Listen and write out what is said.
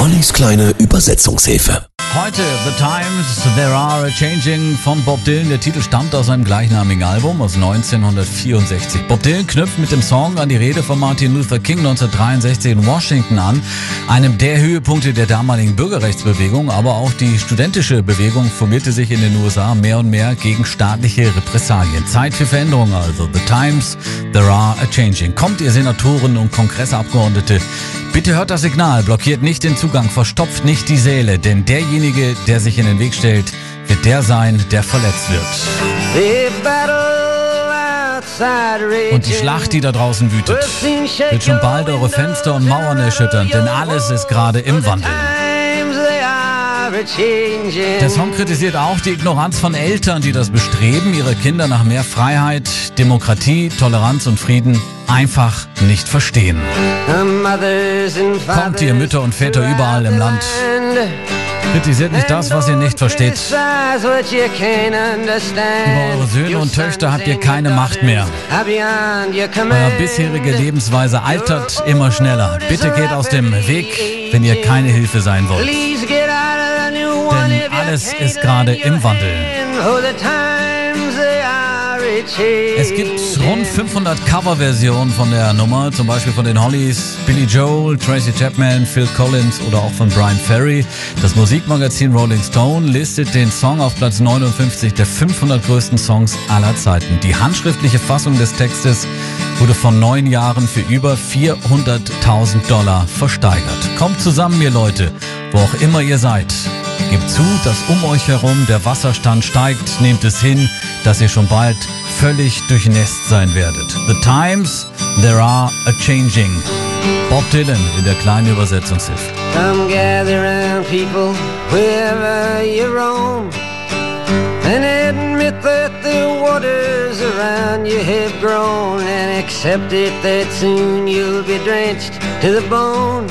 Ollis kleine Übersetzungshilfe. Heute The Times There Are a Changing von Bob Dylan. Der Titel stammt aus seinem gleichnamigen Album aus 1964. Bob Dylan knüpft mit dem Song an die Rede von Martin Luther King 1963 in Washington an, einem der Höhepunkte der damaligen Bürgerrechtsbewegung, aber auch die studentische Bewegung formierte sich in den USA mehr und mehr gegen staatliche Repressalien. Zeit für Veränderungen also. The Times There Are a Changing. Kommt ihr Senatoren und Kongressabgeordnete Bitte hört das Signal, blockiert nicht den Zugang, verstopft nicht die Säle, denn derjenige, der sich in den Weg stellt, wird der sein, der verletzt wird. Und die Schlacht, die da draußen wütet, wird schon bald eure Fenster und Mauern erschüttern, denn alles ist gerade im Wandel. Der Song kritisiert auch die Ignoranz von Eltern, die das Bestreben ihrer Kinder nach mehr Freiheit, Demokratie, Toleranz und Frieden einfach nicht verstehen. Kommt ihr Mütter und Väter überall im Land. Kritisiert nicht das, was ihr nicht versteht. Über eure Söhne und Töchter habt ihr keine Macht mehr. Eure bisherige Lebensweise altert immer schneller. Bitte geht aus dem Weg, wenn ihr keine Hilfe sein wollt. Denn alles ist gerade im Wandel. Es gibt rund 500 Coverversionen von der Nummer, zum Beispiel von den Hollies, Billy Joel, Tracy Chapman, Phil Collins oder auch von Brian Ferry. Das Musikmagazin Rolling Stone listet den Song auf Platz 59 der 500 größten Songs aller Zeiten. Die handschriftliche Fassung des Textes wurde vor neun Jahren für über 400.000 Dollar versteigert. Kommt zusammen, ihr Leute, wo auch immer ihr seid. Gebt zu, dass um euch herum der Wasserstand steigt. Nehmt es hin, dass ihr schon bald völlig durchnässt sein werdet. The times, there are a changing. Bob Dylan in der kleinen Übersetzungshilfe. Come gather round people wherever you roam and admit that the waters around you have grown and accept it that soon you'll be drenched to the bone.